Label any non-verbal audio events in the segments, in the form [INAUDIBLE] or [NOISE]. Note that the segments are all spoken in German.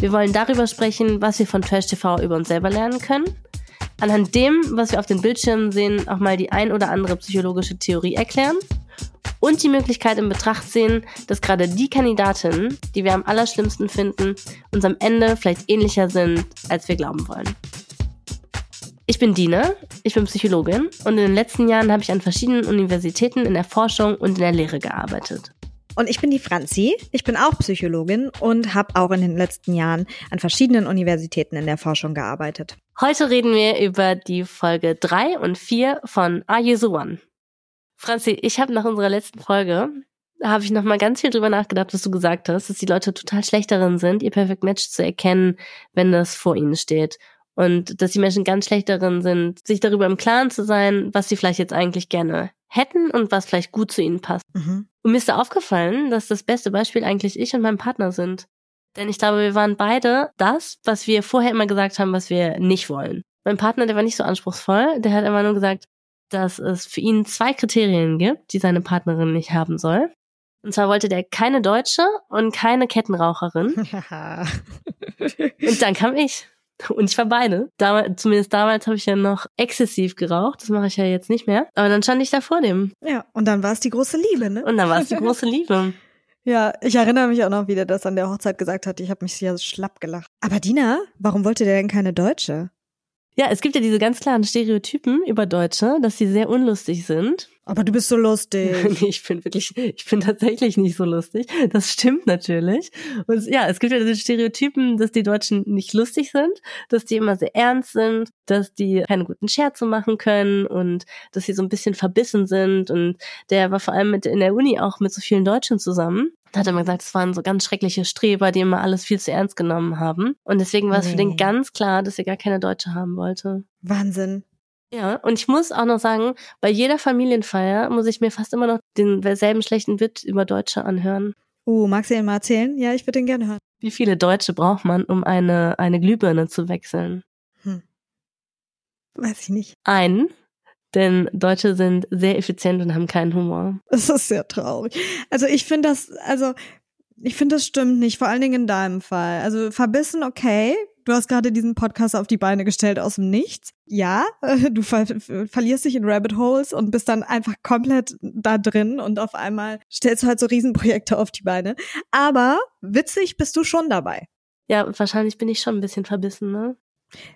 Wir wollen darüber sprechen, was wir von Trash TV über uns selber lernen können. Anhand dem, was wir auf den Bildschirmen sehen, auch mal die ein oder andere psychologische Theorie erklären und die Möglichkeit in Betracht sehen, dass gerade die Kandidatinnen, die wir am allerschlimmsten finden, uns am Ende vielleicht ähnlicher sind, als wir glauben wollen. Ich bin Dina, ich bin Psychologin und in den letzten Jahren habe ich an verschiedenen Universitäten in der Forschung und in der Lehre gearbeitet. Und ich bin die Franzi. Ich bin auch Psychologin und habe auch in den letzten Jahren an verschiedenen Universitäten in der Forschung gearbeitet. Heute reden wir über die Folge 3 und 4 von Are You the One? Franzi, ich habe nach unserer letzten Folge habe ich noch mal ganz viel drüber nachgedacht, was du gesagt hast, dass die Leute total schlecht sind, ihr Perfect Match zu erkennen, wenn das vor ihnen steht. Und dass die Menschen ganz schlecht sind, sich darüber im Klaren zu sein, was sie vielleicht jetzt eigentlich gerne hätten und was vielleicht gut zu ihnen passt. Mhm. Und mir ist da aufgefallen, dass das beste Beispiel eigentlich ich und mein Partner sind. Denn ich glaube, wir waren beide das, was wir vorher immer gesagt haben, was wir nicht wollen. Mein Partner, der war nicht so anspruchsvoll, der hat immer nur gesagt, dass es für ihn zwei Kriterien gibt, die seine Partnerin nicht haben soll. Und zwar wollte der keine Deutsche und keine Kettenraucherin. [LAUGHS] und dann kam ich. [LAUGHS] Und ich war beide. Damals, zumindest damals habe ich ja noch exzessiv geraucht. Das mache ich ja jetzt nicht mehr. Aber dann stand ich da vor dem. Ja, und dann war es die große Liebe, ne? Und dann war es die [LAUGHS] große Liebe. Ja, ich erinnere mich auch noch, wie der das an der Hochzeit gesagt hat. Ich habe mich ja schlapp gelacht. Aber Dina, warum wollte der denn keine Deutsche? Ja, es gibt ja diese ganz klaren Stereotypen über Deutsche, dass sie sehr unlustig sind. Aber du bist so lustig. [LAUGHS] nee, ich bin wirklich, ich bin tatsächlich nicht so lustig. Das stimmt natürlich. Und ja, es gibt ja diese Stereotypen, dass die Deutschen nicht lustig sind, dass die immer sehr ernst sind, dass die keine guten Scherze machen können und dass sie so ein bisschen verbissen sind. Und der war vor allem mit in der Uni auch mit so vielen Deutschen zusammen. Da hat er mal gesagt, es waren so ganz schreckliche Streber, die immer alles viel zu ernst genommen haben. Und deswegen war es nee. für den ganz klar, dass er gar keine Deutsche haben wollte. Wahnsinn. Ja, und ich muss auch noch sagen, bei jeder Familienfeier muss ich mir fast immer noch denselben schlechten Witz über Deutsche anhören. Oh, magst du ihn mal erzählen? Ja, ich würde den gerne hören. Wie viele Deutsche braucht man, um eine, eine Glühbirne zu wechseln? Hm. Weiß ich nicht. Einen, denn Deutsche sind sehr effizient und haben keinen Humor. Das ist sehr traurig. Also ich finde das, also ich finde das stimmt nicht, vor allen Dingen in deinem Fall. Also verbissen, okay. Du hast gerade diesen Podcast auf die Beine gestellt aus dem Nichts. Ja, [LAUGHS] du ver verlierst dich in Rabbit Holes und bist dann einfach komplett da drin und auf einmal stellst du halt so Riesenprojekte auf die Beine. Aber witzig bist du schon dabei. Ja, wahrscheinlich bin ich schon ein bisschen verbissen, ne?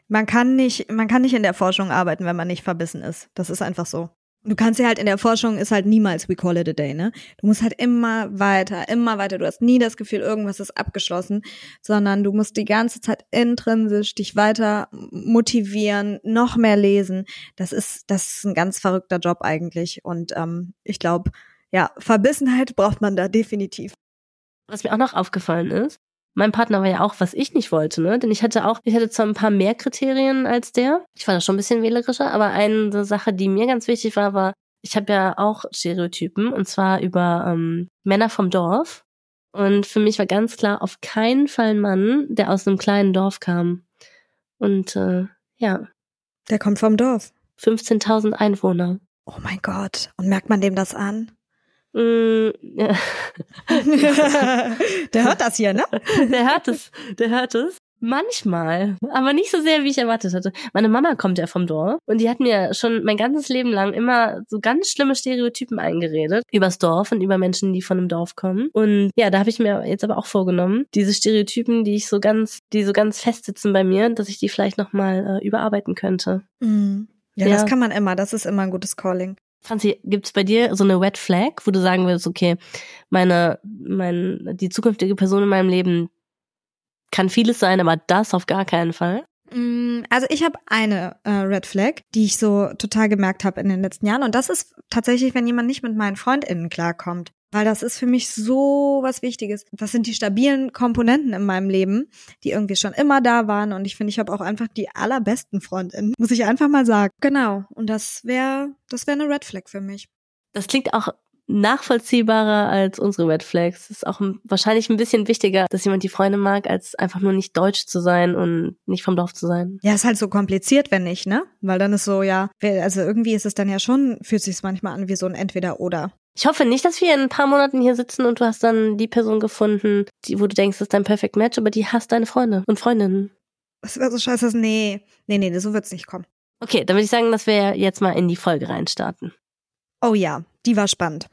Man kann nicht, man kann nicht in der Forschung arbeiten, wenn man nicht verbissen ist. Das ist einfach so. Du kannst ja halt in der Forschung ist halt niemals we call it a day, ne? Du musst halt immer weiter, immer weiter. Du hast nie das Gefühl, irgendwas ist abgeschlossen, sondern du musst die ganze Zeit intrinsisch dich weiter motivieren, noch mehr lesen. Das ist, das ist ein ganz verrückter Job eigentlich. Und ähm, ich glaube, ja, Verbissenheit braucht man da definitiv. Was mir auch noch aufgefallen ist, mein Partner war ja auch, was ich nicht wollte, ne? Denn ich hatte auch, ich hatte zwar ein paar mehr Kriterien als der. Ich war da schon ein bisschen wählerischer, aber eine Sache, die mir ganz wichtig war, war, ich habe ja auch Stereotypen und zwar über ähm, Männer vom Dorf. Und für mich war ganz klar, auf keinen Fall ein Mann, der aus einem kleinen Dorf kam. Und äh, ja. Der kommt vom Dorf. 15.000 Einwohner. Oh mein Gott. Und merkt man dem das an? Mm, [LAUGHS] [LAUGHS] der hört das hier, ne? Der hört es, der hört es. Manchmal, aber nicht so sehr, wie ich erwartet hatte. Meine Mama kommt ja vom Dorf und die hat mir schon mein ganzes Leben lang immer so ganz schlimme Stereotypen eingeredet übers Dorf und über Menschen, die von einem Dorf kommen. Und ja, da habe ich mir jetzt aber auch vorgenommen, diese Stereotypen, die ich so ganz, die so ganz festsitzen bei mir, dass ich die vielleicht nochmal äh, überarbeiten könnte. Mhm. Ja, ja, das kann man immer. Das ist immer ein gutes Calling. Franzi, gibt's bei dir so eine Red Flag, wo du sagen würdest, okay, meine, mein, die zukünftige Person in meinem Leben kann vieles sein, aber das auf gar keinen Fall? Mm, also ich habe eine äh, Red Flag, die ich so total gemerkt habe in den letzten Jahren. Und das ist tatsächlich, wenn jemand nicht mit meinen FreundInnen klarkommt. Weil das ist für mich so was Wichtiges. Das sind die stabilen Komponenten in meinem Leben, die irgendwie schon immer da waren. Und ich finde, ich habe auch einfach die allerbesten Freundinnen, muss ich einfach mal sagen. Genau. Und das wäre, das wäre eine Red Flag für mich. Das klingt auch nachvollziehbarer als unsere Red Flags. Ist auch wahrscheinlich ein bisschen wichtiger, dass jemand die Freunde mag, als einfach nur nicht deutsch zu sein und nicht vom Dorf zu sein. Ja, ist halt so kompliziert, wenn nicht, ne? Weil dann ist so, ja, also irgendwie ist es dann ja schon, fühlt sich manchmal an wie so ein Entweder-Oder. Ich hoffe nicht, dass wir in ein paar Monaten hier sitzen und du hast dann die Person gefunden, die, wo du denkst, das ist dein Perfect Match, aber die hast deine Freunde und Freundinnen. Das wäre so scheiße. Nee, nee, nee, so wird's nicht kommen. Okay, dann würde ich sagen, dass wir jetzt mal in die Folge reinstarten. Oh ja, die war spannend.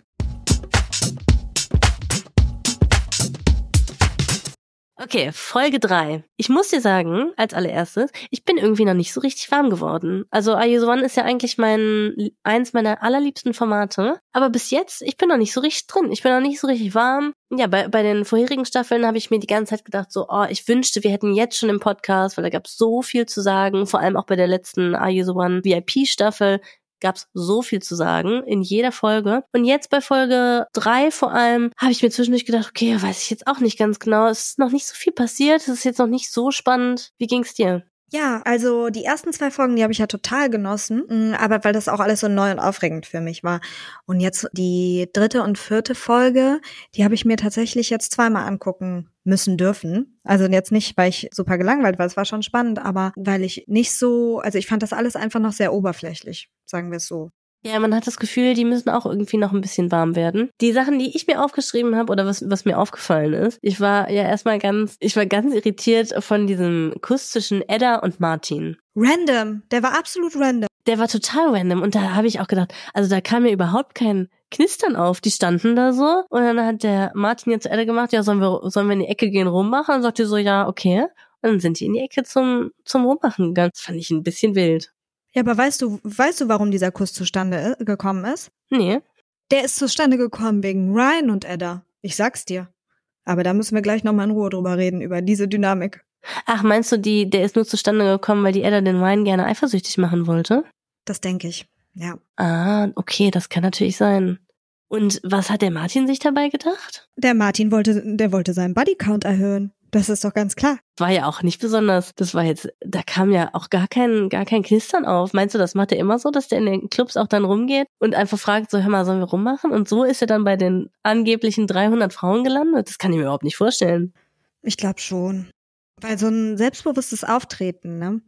Okay, Folge drei. Ich muss dir sagen, als allererstes, ich bin irgendwie noch nicht so richtig warm geworden. Also Are You the One ist ja eigentlich mein, eins meiner allerliebsten Formate. Aber bis jetzt, ich bin noch nicht so richtig drin. Ich bin noch nicht so richtig warm. Ja, bei, bei den vorherigen Staffeln habe ich mir die ganze Zeit gedacht, so, oh, ich wünschte, wir hätten jetzt schon im Podcast, weil da gab es so viel zu sagen. Vor allem auch bei der letzten Are You the One VIP-Staffel gab's so viel zu sagen in jeder Folge. Und jetzt bei Folge drei vor allem habe ich mir zwischendurch gedacht, okay, weiß ich jetzt auch nicht ganz genau. Es ist noch nicht so viel passiert. Es ist jetzt noch nicht so spannend. Wie ging's dir? Ja, also die ersten zwei Folgen, die habe ich ja total genossen, mm, aber weil das auch alles so neu und aufregend für mich war. Und jetzt die dritte und vierte Folge, die habe ich mir tatsächlich jetzt zweimal angucken müssen dürfen. Also jetzt nicht, weil ich super gelangweilt war, es war schon spannend, aber weil ich nicht so, also ich fand das alles einfach noch sehr oberflächlich, sagen wir es so. Ja, man hat das Gefühl, die müssen auch irgendwie noch ein bisschen warm werden. Die Sachen, die ich mir aufgeschrieben habe oder was, was mir aufgefallen ist, ich war ja erstmal ganz, ich war ganz irritiert von diesem Kuss zwischen Edda und Martin. Random, der war absolut random. Der war total random und da habe ich auch gedacht, also da kam mir überhaupt kein Knistern auf. Die standen da so und dann hat der Martin jetzt Edda gemacht, ja, sollen wir, sollen wir in die Ecke gehen rummachen? Und sagt die so, ja, okay. Und dann sind die in die Ecke zum, zum Rummachen gegangen. Das fand ich ein bisschen wild. Ja, aber weißt du, weißt du, warum dieser Kuss zustande äh, gekommen ist? Nee. Der ist zustande gekommen wegen Ryan und Edda. Ich sag's dir. Aber da müssen wir gleich nochmal in Ruhe drüber reden, über diese Dynamik. Ach, meinst du, die, der ist nur zustande gekommen, weil die Edda den Ryan gerne eifersüchtig machen wollte? Das denke ich, ja. Ah, okay, das kann natürlich sein. Und was hat der Martin sich dabei gedacht? Der Martin wollte, der wollte seinen Bodycount erhöhen. Das ist doch ganz klar. War ja auch nicht besonders. Das war jetzt, da kam ja auch gar kein, gar kein Knistern auf. Meinst du, das macht er immer so, dass der in den Clubs auch dann rumgeht und einfach fragt, so, hör mal, sollen wir rummachen? Und so ist er dann bei den angeblichen 300 Frauen gelandet? Das kann ich mir überhaupt nicht vorstellen. Ich glaube schon. Weil so ein selbstbewusstes Auftreten, ne,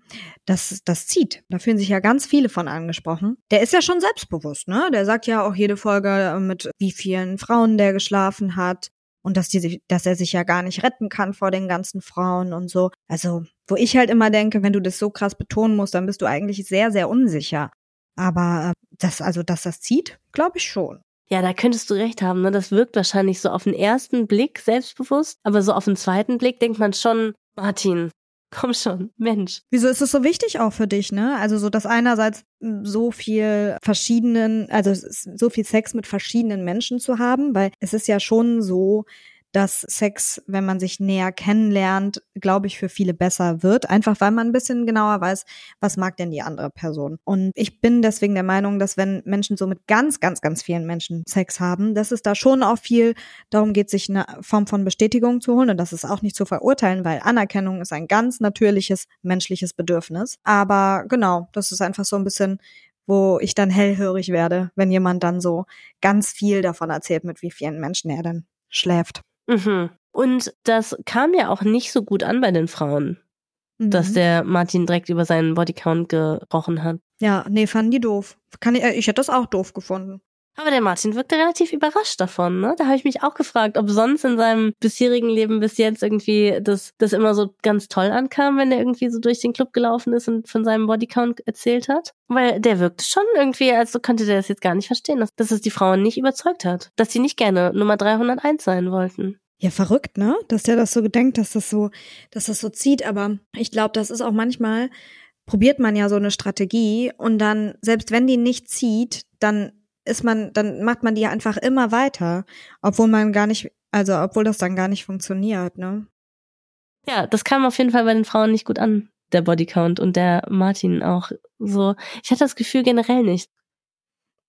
das, das zieht. Da fühlen sich ja ganz viele von angesprochen. Der ist ja schon selbstbewusst, ne? Der sagt ja auch jede Folge, mit wie vielen Frauen der geschlafen hat und dass die, dass er sich ja gar nicht retten kann vor den ganzen Frauen und so. Also, wo ich halt immer denke, wenn du das so krass betonen musst, dann bist du eigentlich sehr, sehr unsicher. Aber äh, das, also, dass das zieht, glaube ich schon. Ja, da könntest du recht haben. Ne? Das wirkt wahrscheinlich so auf den ersten Blick selbstbewusst, aber so auf den zweiten Blick denkt man schon, Martin, [LAUGHS] Komm schon, Mensch. Wieso ist es so wichtig auch für dich, ne? Also so, dass einerseits so viel verschiedenen, also so viel Sex mit verschiedenen Menschen zu haben, weil es ist ja schon so, dass Sex, wenn man sich näher kennenlernt, glaube ich, für viele besser wird. Einfach weil man ein bisschen genauer weiß, was mag denn die andere Person. Und ich bin deswegen der Meinung, dass wenn Menschen so mit ganz, ganz, ganz vielen Menschen Sex haben, dass es da schon auch viel darum geht, sich eine Form von Bestätigung zu holen. Und das ist auch nicht zu verurteilen, weil Anerkennung ist ein ganz natürliches menschliches Bedürfnis. Aber genau, das ist einfach so ein bisschen wo ich dann hellhörig werde, wenn jemand dann so ganz viel davon erzählt, mit wie vielen Menschen er dann schläft. Mhm. Und das kam ja auch nicht so gut an bei den Frauen, mhm. dass der Martin direkt über seinen Bodycount gesprochen hat. Ja, nee, fanden die doof. Kann ich, äh, ich hätte das auch doof gefunden. Aber der Martin wirkte relativ überrascht davon, ne? Da habe ich mich auch gefragt, ob sonst in seinem bisherigen Leben bis jetzt irgendwie das, das immer so ganz toll ankam, wenn er irgendwie so durch den Club gelaufen ist und von seinem Bodycount erzählt hat. Weil der wirkte schon irgendwie, als könnte der das jetzt gar nicht verstehen, dass, dass es die Frauen nicht überzeugt hat. Dass sie nicht gerne Nummer 301 sein wollten. Ja, verrückt, ne? Dass der das so gedenkt, dass das so, dass das so zieht. Aber ich glaube, das ist auch manchmal, probiert man ja so eine Strategie und dann, selbst wenn die nicht zieht, dann ist man, dann macht man die einfach immer weiter, obwohl man gar nicht, also obwohl das dann gar nicht funktioniert, ne? Ja, das kam auf jeden Fall bei den Frauen nicht gut an, der Bodycount und der Martin auch so. Ich hatte das Gefühl generell nicht.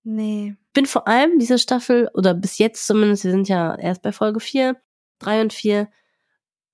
Nee. bin vor allem diese Staffel, oder bis jetzt zumindest, wir sind ja erst bei Folge 4, 3 und 4,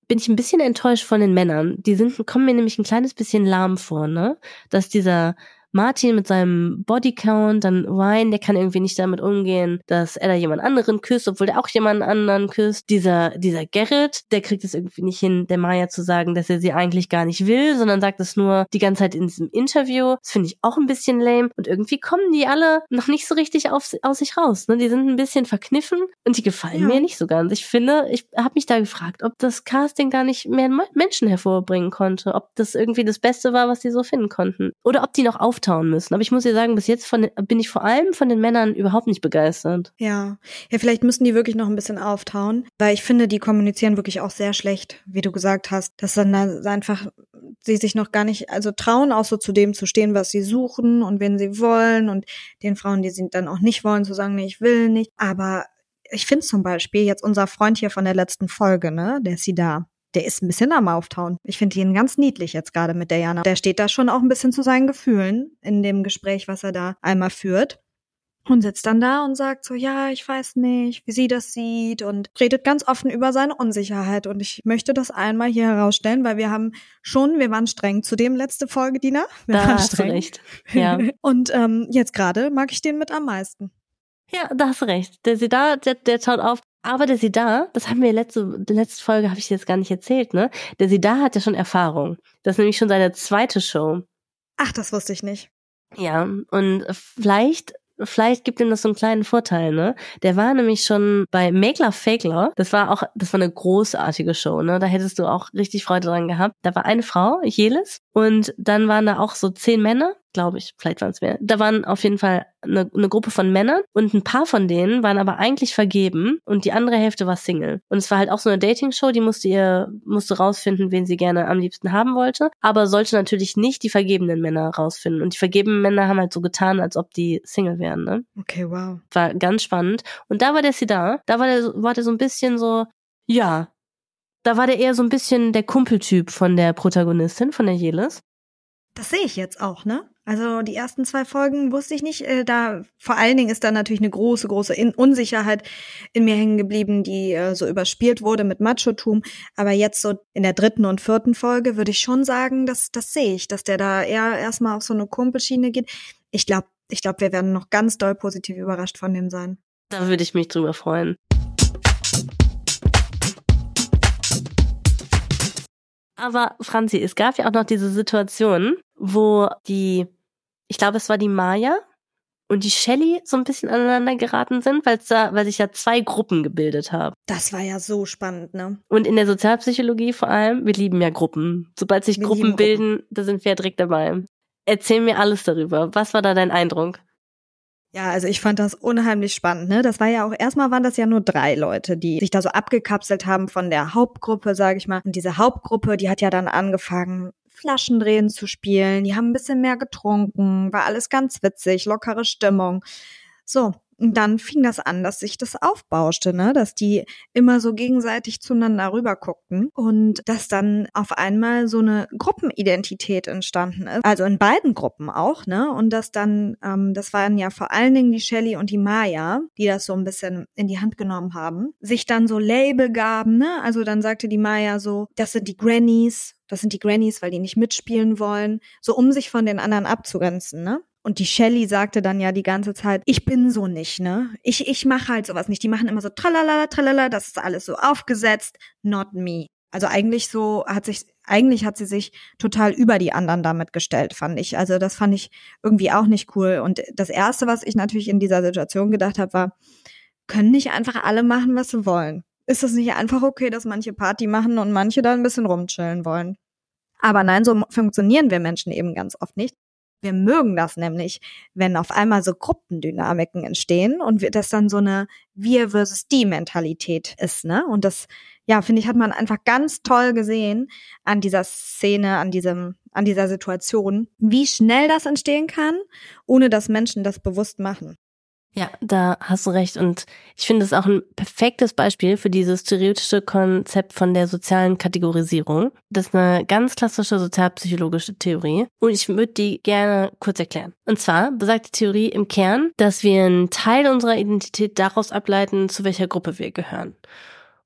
bin ich ein bisschen enttäuscht von den Männern. Die sind, kommen mir nämlich ein kleines bisschen lahm vor, ne? Dass dieser Martin mit seinem Bodycount, dann Ryan, der kann irgendwie nicht damit umgehen, dass er da jemand anderen küsst, obwohl der auch jemand anderen küsst. Dieser, dieser Gerrit, der kriegt es irgendwie nicht hin, der Maya zu sagen, dass er sie eigentlich gar nicht will, sondern sagt es nur die ganze Zeit in diesem Interview. Das finde ich auch ein bisschen lame. Und irgendwie kommen die alle noch nicht so richtig auf, aus sich raus. Ne? Die sind ein bisschen verkniffen und die gefallen ja. mir nicht so ganz. Ich finde, ich habe mich da gefragt, ob das Casting da nicht mehr Menschen hervorbringen konnte, ob das irgendwie das Beste war, was die so finden konnten. Oder ob die noch auf auftauen müssen. Aber ich muss dir sagen, bis jetzt von, bin ich vor allem von den Männern überhaupt nicht begeistert. Ja. Ja, vielleicht müssen die wirklich noch ein bisschen auftauen, weil ich finde, die kommunizieren wirklich auch sehr schlecht, wie du gesagt hast, dass dann einfach sie sich noch gar nicht, also trauen auch so zu dem zu stehen, was sie suchen und wen sie wollen und den Frauen, die sie dann auch nicht wollen, zu sagen, nee, ich will nicht. Aber ich finde zum Beispiel jetzt unser Freund hier von der letzten Folge, ne, der ist da der ist ein bisschen am Auftauen. Ich finde ihn ganz niedlich jetzt gerade mit der Jana. Der steht da schon auch ein bisschen zu seinen Gefühlen in dem Gespräch, was er da einmal führt. Und sitzt dann da und sagt so, ja, ich weiß nicht, wie sie das sieht und redet ganz offen über seine Unsicherheit. Und ich möchte das einmal hier herausstellen, weil wir haben schon, wir waren streng zu dem letzte Folge, Dina. Wir da waren hast streng. du recht. Ja. [LAUGHS] und ähm, jetzt gerade mag ich den mit am meisten. Ja, da hast du recht. Der da, der, der schaut auf, aber der Sida, das haben wir letzte, die letzte Folge habe ich jetzt gar nicht erzählt, ne? Der Sida hat ja schon Erfahrung. Das ist nämlich schon seine zweite Show. Ach, das wusste ich nicht. Ja, und vielleicht vielleicht gibt ihm das so einen kleinen Vorteil, ne? Der war nämlich schon bei Makler Fakler. Das war auch, das war eine großartige Show, ne? Da hättest du auch richtig Freude dran gehabt. Da war eine Frau, Jelis, und dann waren da auch so zehn Männer, glaube ich, vielleicht waren es mehr. Da waren auf jeden Fall eine, eine Gruppe von Männern und ein paar von denen waren aber eigentlich vergeben und die andere Hälfte war Single. Und es war halt auch so eine Dating-Show, die musste ihr, musste rausfinden, wen sie gerne am liebsten haben wollte, aber sollte natürlich nicht die vergebenen Männer rausfinden. Und die vergebenen Männer haben halt so getan, als ob die Single wären, ne? Okay, wow. War ganz spannend. Und da war der sie da, da war der, war der so ein bisschen so, ja, da war der eher so ein bisschen der Kumpeltyp von der Protagonistin, von der Jelis. Das sehe ich jetzt auch, ne? Also die ersten zwei Folgen wusste ich nicht. Äh, da vor allen Dingen ist da natürlich eine große, große Unsicherheit in mir hängen geblieben, die äh, so überspielt wurde mit Machotum. Aber jetzt so in der dritten und vierten Folge würde ich schon sagen, dass das sehe ich, dass der da eher erstmal auf so eine Kumpelschiene geht. Ich glaube, ich glaube, wir werden noch ganz doll positiv überrascht von dem sein. Da würde ich mich drüber freuen. Aber Franzi, es gab ja auch noch diese Situation, wo die, ich glaube, es war die Maya und die Shelly so ein bisschen aneinander geraten sind, weil da, weil sich ja zwei Gruppen gebildet haben. Das war ja so spannend, ne? Und in der Sozialpsychologie vor allem, wir lieben ja Gruppen. Sobald sich Gruppen bilden, Gruppen. da sind wir ja direkt dabei. Erzähl mir alles darüber. Was war da dein Eindruck? Ja, also ich fand das unheimlich spannend. Ne? Das war ja auch, erstmal waren das ja nur drei Leute, die sich da so abgekapselt haben von der Hauptgruppe, sage ich mal. Und diese Hauptgruppe, die hat ja dann angefangen, Flaschendrehen zu spielen. Die haben ein bisschen mehr getrunken, war alles ganz witzig, lockere Stimmung. So, und dann fing das an, dass sich das aufbauschte, ne? dass die immer so gegenseitig zueinander rüber guckten und dass dann auf einmal so eine Gruppenidentität entstanden ist. Also in beiden Gruppen auch, ne? Und dass dann, ähm, das waren ja vor allen Dingen die Shelly und die Maya, die das so ein bisschen in die Hand genommen haben, sich dann so Label gaben, ne? Also dann sagte die Maya so, das sind die Grannies, das sind die Grannies, weil die nicht mitspielen wollen, so um sich von den anderen abzugrenzen, ne? Und die Shelly sagte dann ja die ganze Zeit, ich bin so nicht, ne? Ich, ich mache halt sowas nicht. Die machen immer so tralala, tralala, das ist alles so aufgesetzt, not me. Also eigentlich so hat sich, eigentlich hat sie sich total über die anderen damit gestellt, fand ich. Also das fand ich irgendwie auch nicht cool. Und das erste, was ich natürlich in dieser Situation gedacht habe, war, können nicht einfach alle machen, was sie wollen? Ist das nicht einfach okay, dass manche Party machen und manche da ein bisschen rumchillen wollen? Aber nein, so funktionieren wir Menschen eben ganz oft nicht. Wir mögen das nämlich, wenn auf einmal so Gruppendynamiken entstehen und das dann so eine Wir versus die Mentalität ist, ne? Und das, ja, finde ich, hat man einfach ganz toll gesehen an dieser Szene, an diesem, an dieser Situation, wie schnell das entstehen kann, ohne dass Menschen das bewusst machen. Ja, da hast du recht. Und ich finde es auch ein perfektes Beispiel für dieses theoretische Konzept von der sozialen Kategorisierung. Das ist eine ganz klassische sozialpsychologische Theorie. Und ich würde die gerne kurz erklären. Und zwar besagt die Theorie im Kern, dass wir einen Teil unserer Identität daraus ableiten, zu welcher Gruppe wir gehören.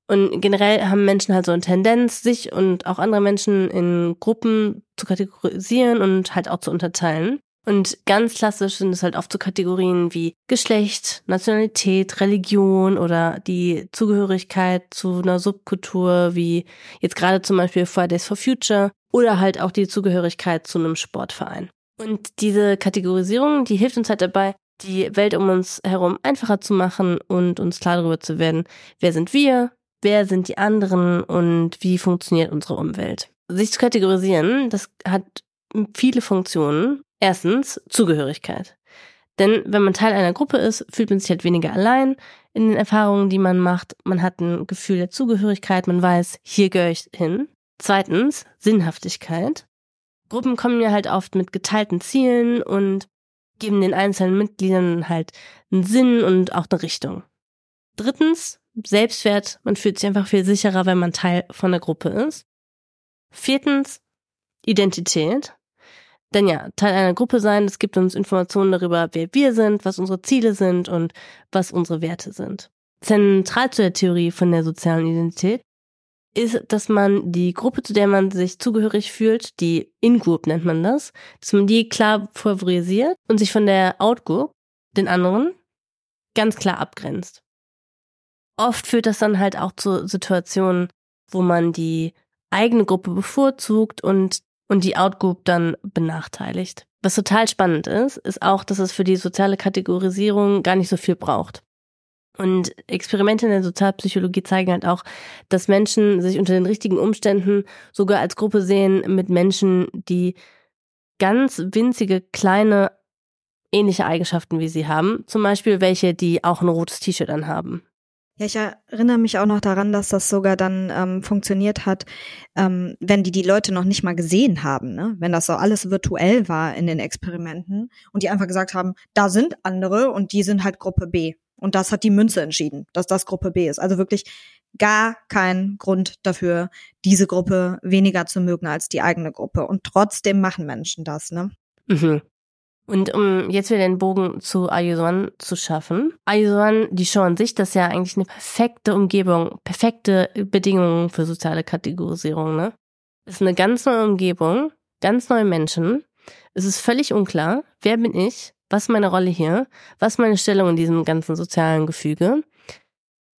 Und generell haben Menschen halt so eine Tendenz, sich und auch andere Menschen in Gruppen zu kategorisieren und halt auch zu unterteilen. Und ganz klassisch sind es halt oft so Kategorien wie Geschlecht, Nationalität, Religion oder die Zugehörigkeit zu einer Subkultur, wie jetzt gerade zum Beispiel Fridays for Future oder halt auch die Zugehörigkeit zu einem Sportverein. Und diese Kategorisierung, die hilft uns halt dabei, die Welt um uns herum einfacher zu machen und uns klar darüber zu werden, wer sind wir, wer sind die anderen und wie funktioniert unsere Umwelt. Sich zu kategorisieren, das hat viele Funktionen Erstens Zugehörigkeit. Denn wenn man Teil einer Gruppe ist, fühlt man sich halt weniger allein in den Erfahrungen, die man macht. Man hat ein Gefühl der Zugehörigkeit, man weiß, hier gehöre ich hin. Zweitens Sinnhaftigkeit. Gruppen kommen ja halt oft mit geteilten Zielen und geben den einzelnen Mitgliedern halt einen Sinn und auch eine Richtung. Drittens Selbstwert. Man fühlt sich einfach viel sicherer, wenn man Teil von der Gruppe ist. Viertens Identität. Denn ja, Teil einer Gruppe sein, das gibt uns Informationen darüber, wer wir sind, was unsere Ziele sind und was unsere Werte sind. Zentral zu der Theorie von der sozialen Identität ist, dass man die Gruppe, zu der man sich zugehörig fühlt, die In-Group nennt man das, dass man die klar favorisiert und sich von der Out-Group, den anderen, ganz klar abgrenzt. Oft führt das dann halt auch zu Situationen, wo man die eigene Gruppe bevorzugt und und die Outgroup dann benachteiligt. Was total spannend ist, ist auch, dass es für die soziale Kategorisierung gar nicht so viel braucht. Und Experimente in der Sozialpsychologie zeigen halt auch, dass Menschen sich unter den richtigen Umständen sogar als Gruppe sehen mit Menschen, die ganz winzige, kleine, ähnliche Eigenschaften wie sie haben. Zum Beispiel welche, die auch ein rotes T-Shirt anhaben. Ja, ich erinnere mich auch noch daran, dass das sogar dann ähm, funktioniert hat, ähm, wenn die die Leute noch nicht mal gesehen haben, ne? wenn das so alles virtuell war in den Experimenten und die einfach gesagt haben, da sind andere und die sind halt Gruppe B. Und das hat die Münze entschieden, dass das Gruppe B ist. Also wirklich gar kein Grund dafür, diese Gruppe weniger zu mögen als die eigene Gruppe. Und trotzdem machen Menschen das, ne? Mhm. Und um jetzt wieder den Bogen zu Ayusuan zu schaffen. Ayusuan, die Show an sich, das ist ja eigentlich eine perfekte Umgebung, perfekte Bedingungen für soziale Kategorisierung, ne? Es ist eine ganz neue Umgebung, ganz neue Menschen. Es ist völlig unklar, wer bin ich, was ist meine Rolle hier, was ist meine Stellung in diesem ganzen sozialen Gefüge.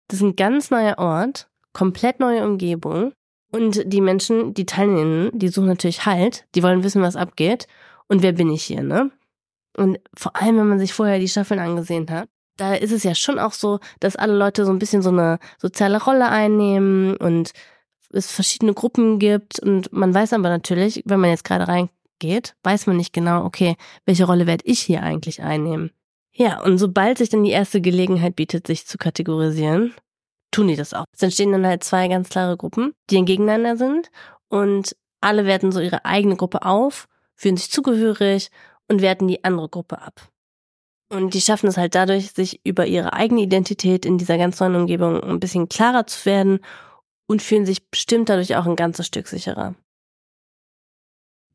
Das ist ein ganz neuer Ort, komplett neue Umgebung. Und die Menschen, die teilnehmen, die suchen natürlich Halt, die wollen wissen, was abgeht. Und wer bin ich hier, ne? Und vor allem, wenn man sich vorher die Staffeln angesehen hat, da ist es ja schon auch so, dass alle Leute so ein bisschen so eine soziale Rolle einnehmen und es verschiedene Gruppen gibt und man weiß aber natürlich, wenn man jetzt gerade reingeht, weiß man nicht genau, okay, welche Rolle werde ich hier eigentlich einnehmen. Ja, und sobald sich dann die erste Gelegenheit bietet, sich zu kategorisieren, tun die das auch. Es entstehen dann halt zwei ganz klare Gruppen, die gegeneinander sind und alle werten so ihre eigene Gruppe auf, fühlen sich zugehörig und werten die andere Gruppe ab. Und die schaffen es halt dadurch, sich über ihre eigene Identität in dieser ganz neuen Umgebung ein bisschen klarer zu werden und fühlen sich bestimmt dadurch auch ein ganzes Stück sicherer.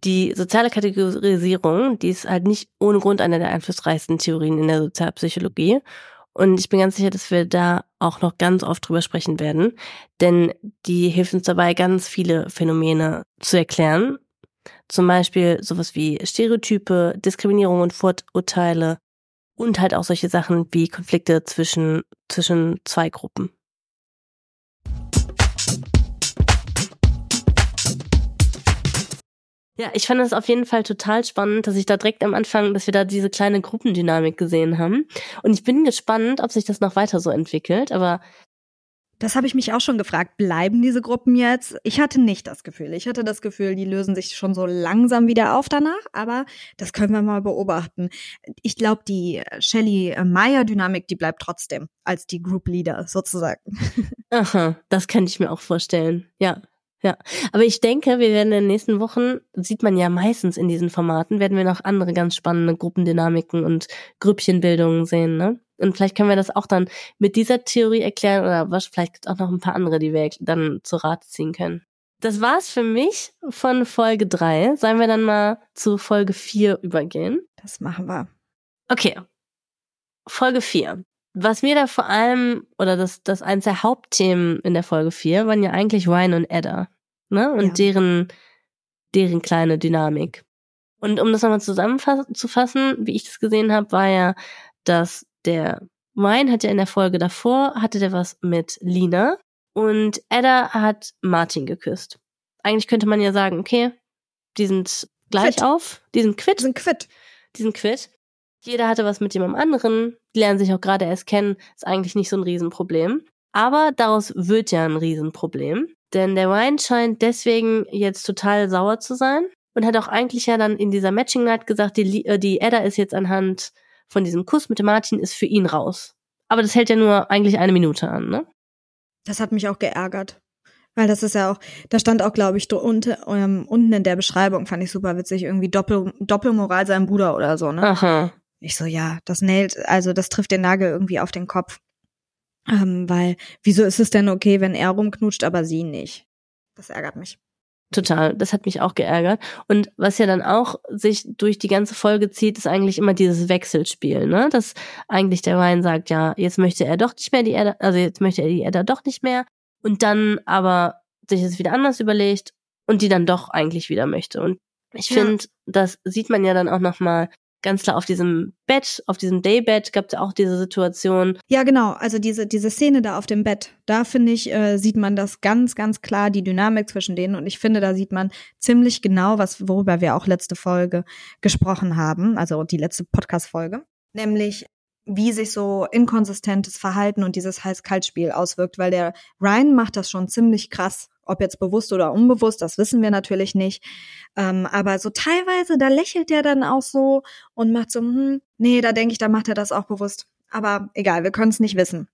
Die soziale Kategorisierung, die ist halt nicht ohne Grund eine der einflussreichsten Theorien in der Sozialpsychologie. Und ich bin ganz sicher, dass wir da auch noch ganz oft drüber sprechen werden, denn die hilft uns dabei, ganz viele Phänomene zu erklären zum Beispiel sowas wie Stereotype, Diskriminierung und Vorurteile und halt auch solche Sachen wie Konflikte zwischen, zwischen zwei Gruppen. Ja, ich fand es auf jeden Fall total spannend, dass ich da direkt am Anfang, dass wir da diese kleine Gruppendynamik gesehen haben. Und ich bin gespannt, ob sich das noch weiter so entwickelt. Aber das habe ich mich auch schon gefragt. Bleiben diese Gruppen jetzt? Ich hatte nicht das Gefühl. Ich hatte das Gefühl, die lösen sich schon so langsam wieder auf danach, aber das können wir mal beobachten. Ich glaube, die Shelly-Meyer-Dynamik, die bleibt trotzdem als die Group Leader sozusagen. [LAUGHS] Aha, das kann ich mir auch vorstellen. Ja, Ja, aber ich denke, wir werden in den nächsten Wochen, sieht man ja meistens in diesen Formaten, werden wir noch andere ganz spannende Gruppendynamiken und Grüppchenbildungen sehen, ne? Und vielleicht können wir das auch dann mit dieser Theorie erklären oder was, vielleicht gibt es auch noch ein paar andere, die wir dann zu Rat ziehen können. Das war's für mich von Folge drei. Sollen wir dann mal zu Folge vier übergehen? Das machen wir. Okay. Folge vier. Was mir da vor allem, oder das, das eins der Hauptthemen in der Folge 4 waren ja eigentlich Ryan und Edda, ne? Und ja. deren, deren kleine Dynamik. Und um das nochmal zusammenzufassen, wie ich das gesehen habe, war ja, dass der Ryan hat ja in der Folge davor, hatte der was mit Lina und Edda hat Martin geküsst. Eigentlich könnte man ja sagen, okay, die sind gleich quit. auf, die sind quitt. Die sind quitt. Die sind quitt. Jeder hatte was mit jemandem anderen, die lernen sich auch gerade erst kennen, ist eigentlich nicht so ein Riesenproblem. Aber daraus wird ja ein Riesenproblem, denn der Ryan scheint deswegen jetzt total sauer zu sein und hat auch eigentlich ja dann in dieser Matching Night gesagt, die, äh, die Edda ist jetzt anhand von diesem Kuss mit dem Martin ist für ihn raus. Aber das hält ja nur eigentlich eine Minute an, ne? Das hat mich auch geärgert. Weil das ist ja auch, da stand auch, glaube ich, unten, ähm, unten in der Beschreibung, fand ich super witzig, irgendwie Doppel, Doppelmoral sein Bruder oder so, ne? Aha. Ich so, ja, das nailt, also das trifft den Nagel irgendwie auf den Kopf. Ähm, weil, wieso ist es denn okay, wenn er rumknutscht, aber sie nicht? Das ärgert mich. Total, das hat mich auch geärgert. Und was ja dann auch sich durch die ganze Folge zieht, ist eigentlich immer dieses Wechselspiel, ne? Dass eigentlich der Ryan sagt, ja, jetzt möchte er doch nicht mehr die Edda, also jetzt möchte er die Edda doch nicht mehr. Und dann aber sich es wieder anders überlegt und die dann doch eigentlich wieder möchte. Und ich ja. finde, das sieht man ja dann auch nochmal ganz klar auf diesem Bett, auf diesem Daybed gab es auch diese Situation. Ja, genau. Also diese, diese Szene da auf dem Bett, da finde ich, äh, sieht man das ganz, ganz klar, die Dynamik zwischen denen. Und ich finde, da sieht man ziemlich genau, was, worüber wir auch letzte Folge gesprochen haben, also die letzte Podcast-Folge. Nämlich, wie sich so inkonsistentes Verhalten und dieses Heiß-Kalt-Spiel auswirkt, weil der Ryan macht das schon ziemlich krass ob jetzt bewusst oder unbewusst, das wissen wir natürlich nicht. Ähm, aber so teilweise, da lächelt der dann auch so und macht so, hm, nee, da denke ich, da macht er das auch bewusst. Aber egal, wir können es nicht wissen.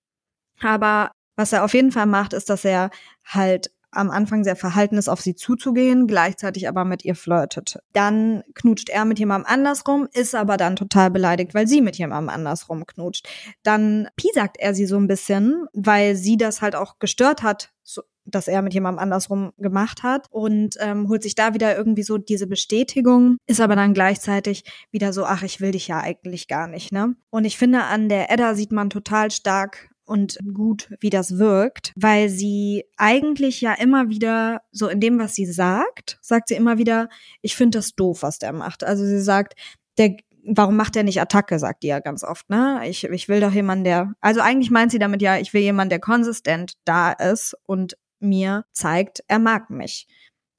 Aber was er auf jeden Fall macht, ist, dass er halt am Anfang sehr verhalten ist, auf sie zuzugehen, gleichzeitig aber mit ihr flirtet. Dann knutscht er mit jemandem andersrum, ist aber dann total beleidigt, weil sie mit jemandem andersrum knutscht. Dann piesackt er sie so ein bisschen, weil sie das halt auch gestört hat, so, dass er mit jemandem andersrum gemacht hat und ähm, holt sich da wieder irgendwie so diese Bestätigung, ist aber dann gleichzeitig wieder so, ach, ich will dich ja eigentlich gar nicht, ne? Und ich finde, an der Edda sieht man total stark und gut, wie das wirkt, weil sie eigentlich ja immer wieder so in dem, was sie sagt, sagt sie immer wieder, ich finde das doof, was der macht. Also sie sagt, der warum macht der nicht Attacke, sagt die ja ganz oft, ne? Ich, ich will doch jemanden, der, also eigentlich meint sie damit ja, ich will jemanden, der konsistent da ist und mir zeigt, er mag mich.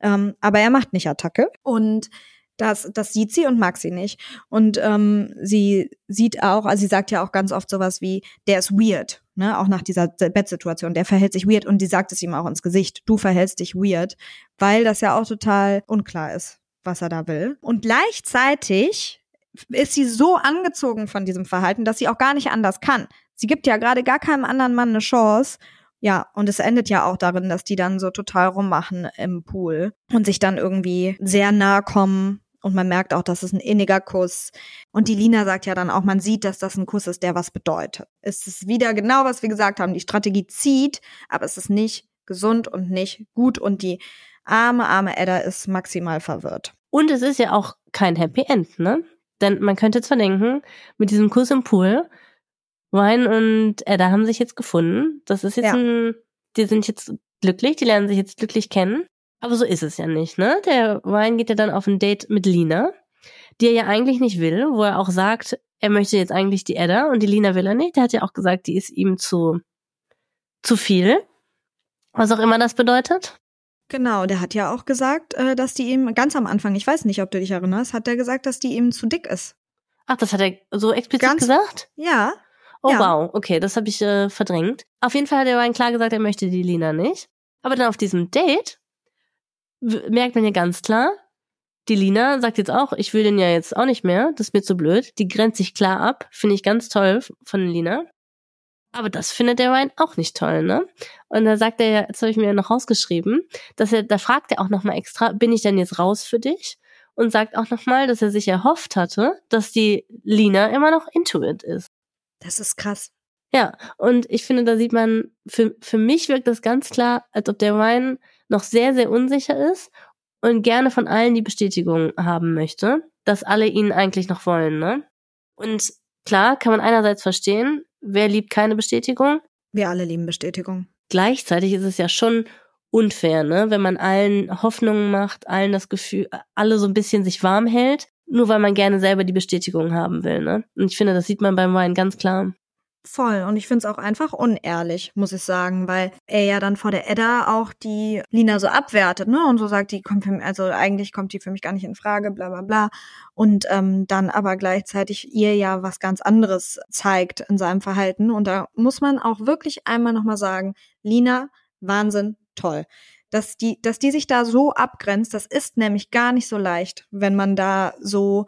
Ähm, aber er macht nicht Attacke und das, das sieht sie und mag sie nicht. Und ähm, sie sieht auch, also sie sagt ja auch ganz oft sowas wie, der ist weird, ne, auch nach dieser Bettsituation, der verhält sich weird und sie sagt es ihm auch ins Gesicht, du verhältst dich weird, weil das ja auch total unklar ist, was er da will. Und gleichzeitig ist sie so angezogen von diesem Verhalten, dass sie auch gar nicht anders kann. Sie gibt ja gerade gar keinem anderen Mann eine Chance ja, und es endet ja auch darin, dass die dann so total rummachen im Pool und sich dann irgendwie sehr nahe kommen. Und man merkt auch, dass es ein inniger Kuss. Und die Lina sagt ja dann auch, man sieht, dass das ein Kuss ist, der was bedeutet. Es ist wieder genau, was wir gesagt haben. Die Strategie zieht, aber es ist nicht gesund und nicht gut. Und die arme, arme Edda ist maximal verwirrt. Und es ist ja auch kein Happy End, ne? Denn man könnte zwar denken, mit diesem Kuss im Pool Ryan und Edda haben sich jetzt gefunden. Das ist jetzt ja. ein, die sind jetzt glücklich, die lernen sich jetzt glücklich kennen. Aber so ist es ja nicht, ne? Der Ryan geht ja dann auf ein Date mit Lina, die er ja eigentlich nicht will, wo er auch sagt, er möchte jetzt eigentlich die Edda und die Lina will er nicht. Der hat ja auch gesagt, die ist ihm zu, zu viel. Was auch immer das bedeutet. Genau, der hat ja auch gesagt, äh, dass die ihm ganz am Anfang, ich weiß nicht, ob du dich erinnerst, hat er gesagt, dass die ihm zu dick ist. Ach, das hat er so explizit ganz, gesagt? Ja, Oh ja. wow, okay, das habe ich äh, verdrängt. Auf jeden Fall hat der Ryan klar gesagt, er möchte die Lina nicht. Aber dann auf diesem Date merkt man ja ganz klar, die Lina sagt jetzt auch, ich will den ja jetzt auch nicht mehr, das ist mir zu blöd. Die grenzt sich klar ab, finde ich ganz toll von Lina. Aber das findet der Ryan auch nicht toll, ne? Und da sagt er ja, das habe ich mir noch rausgeschrieben, dass er, da fragt er auch nochmal extra, bin ich denn jetzt raus für dich? Und sagt auch nochmal, dass er sich erhofft hatte, dass die Lina immer noch Intuit ist. Das ist krass. Ja, und ich finde, da sieht man, für, für mich wirkt das ganz klar, als ob der Ryan noch sehr, sehr unsicher ist und gerne von allen die Bestätigung haben möchte, dass alle ihn eigentlich noch wollen, ne? Und klar, kann man einerseits verstehen, wer liebt keine Bestätigung? Wir alle lieben Bestätigung. Gleichzeitig ist es ja schon unfair, ne? Wenn man allen Hoffnungen macht, allen das Gefühl, alle so ein bisschen sich warm hält, nur weil man gerne selber die Bestätigung haben will, ne? Und ich finde, das sieht man beim Wein ganz klar. Voll. Und ich finde es auch einfach unehrlich, muss ich sagen, weil er ja dann vor der Edda auch die Lina so abwertet, ne? Und so sagt, die kommt für mich, also eigentlich kommt die für mich gar nicht in Frage, bla bla bla. Und ähm, dann aber gleichzeitig ihr ja was ganz anderes zeigt in seinem Verhalten. Und da muss man auch wirklich einmal nochmal sagen, Lina, Wahnsinn, toll. Dass die, dass die sich da so abgrenzt, das ist nämlich gar nicht so leicht, wenn man da so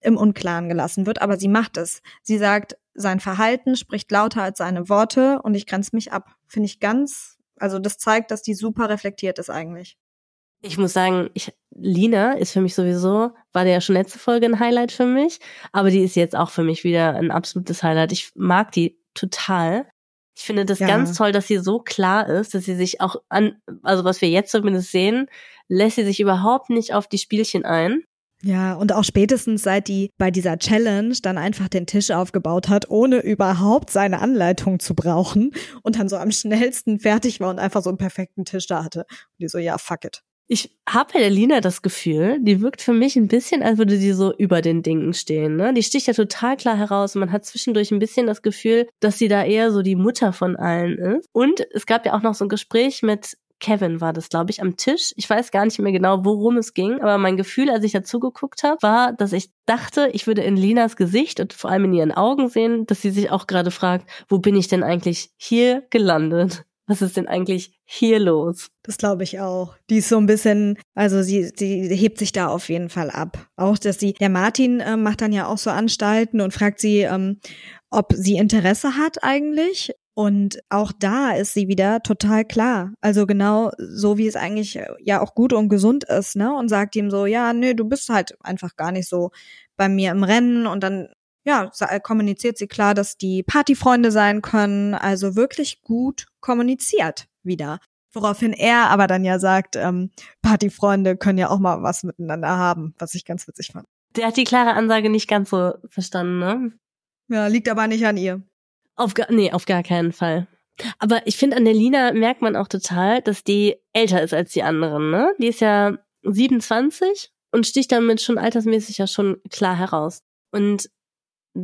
im Unklaren gelassen wird, aber sie macht es. Sie sagt, sein Verhalten spricht lauter als seine Worte und ich grenze mich ab. Finde ich ganz, also das zeigt, dass die super reflektiert ist eigentlich. Ich muss sagen, ich, Lina ist für mich sowieso, war der ja schon letzte Folge ein Highlight für mich, aber die ist jetzt auch für mich wieder ein absolutes Highlight. Ich mag die total. Ich finde das ja. ganz toll, dass sie so klar ist, dass sie sich auch an, also was wir jetzt zumindest sehen, lässt sie sich überhaupt nicht auf die Spielchen ein. Ja, und auch spätestens seit die bei dieser Challenge dann einfach den Tisch aufgebaut hat, ohne überhaupt seine Anleitung zu brauchen und dann so am schnellsten fertig war und einfach so einen perfekten Tisch da hatte. Und die so, ja, fuck it. Ich habe bei der Lina das Gefühl, die wirkt für mich ein bisschen, als würde sie so über den Dingen stehen. Ne? Die sticht ja total klar heraus man hat zwischendurch ein bisschen das Gefühl, dass sie da eher so die Mutter von allen ist. Und es gab ja auch noch so ein Gespräch mit Kevin war das, glaube ich, am Tisch. Ich weiß gar nicht mehr genau, worum es ging, aber mein Gefühl, als ich dazu geguckt habe, war, dass ich dachte, ich würde in Linas Gesicht und vor allem in ihren Augen sehen, dass sie sich auch gerade fragt, wo bin ich denn eigentlich hier gelandet? Was ist denn eigentlich hier los? Das glaube ich auch. Die ist so ein bisschen, also sie, sie hebt sich da auf jeden Fall ab. Auch, dass sie, der Martin äh, macht dann ja auch so Anstalten und fragt sie, ähm, ob sie Interesse hat eigentlich. Und auch da ist sie wieder total klar. Also genau so, wie es eigentlich äh, ja auch gut und gesund ist, ne? Und sagt ihm so, ja, nö, du bist halt einfach gar nicht so bei mir im Rennen. Und dann, ja, kommuniziert sie klar, dass die Partyfreunde sein können. Also wirklich gut kommuniziert wieder. Woraufhin er aber dann ja sagt, ähm, Partyfreunde können ja auch mal was miteinander haben, was ich ganz witzig fand. Der hat die klare Ansage nicht ganz so verstanden, ne? Ja, liegt aber nicht an ihr. Auf gar, nee, auf gar keinen Fall. Aber ich finde, an der Lina merkt man auch total, dass die älter ist als die anderen, ne? Die ist ja 27 und sticht damit schon altersmäßig ja schon klar heraus. Und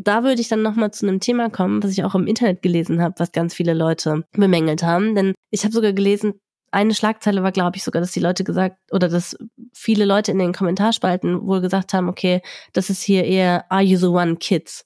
da würde ich dann nochmal zu einem Thema kommen, was ich auch im Internet gelesen habe, was ganz viele Leute bemängelt haben. Denn ich habe sogar gelesen, eine Schlagzeile war, glaube ich, sogar, dass die Leute gesagt, oder dass viele Leute in den Kommentarspalten wohl gesagt haben, okay, das ist hier eher Are You the One Kids?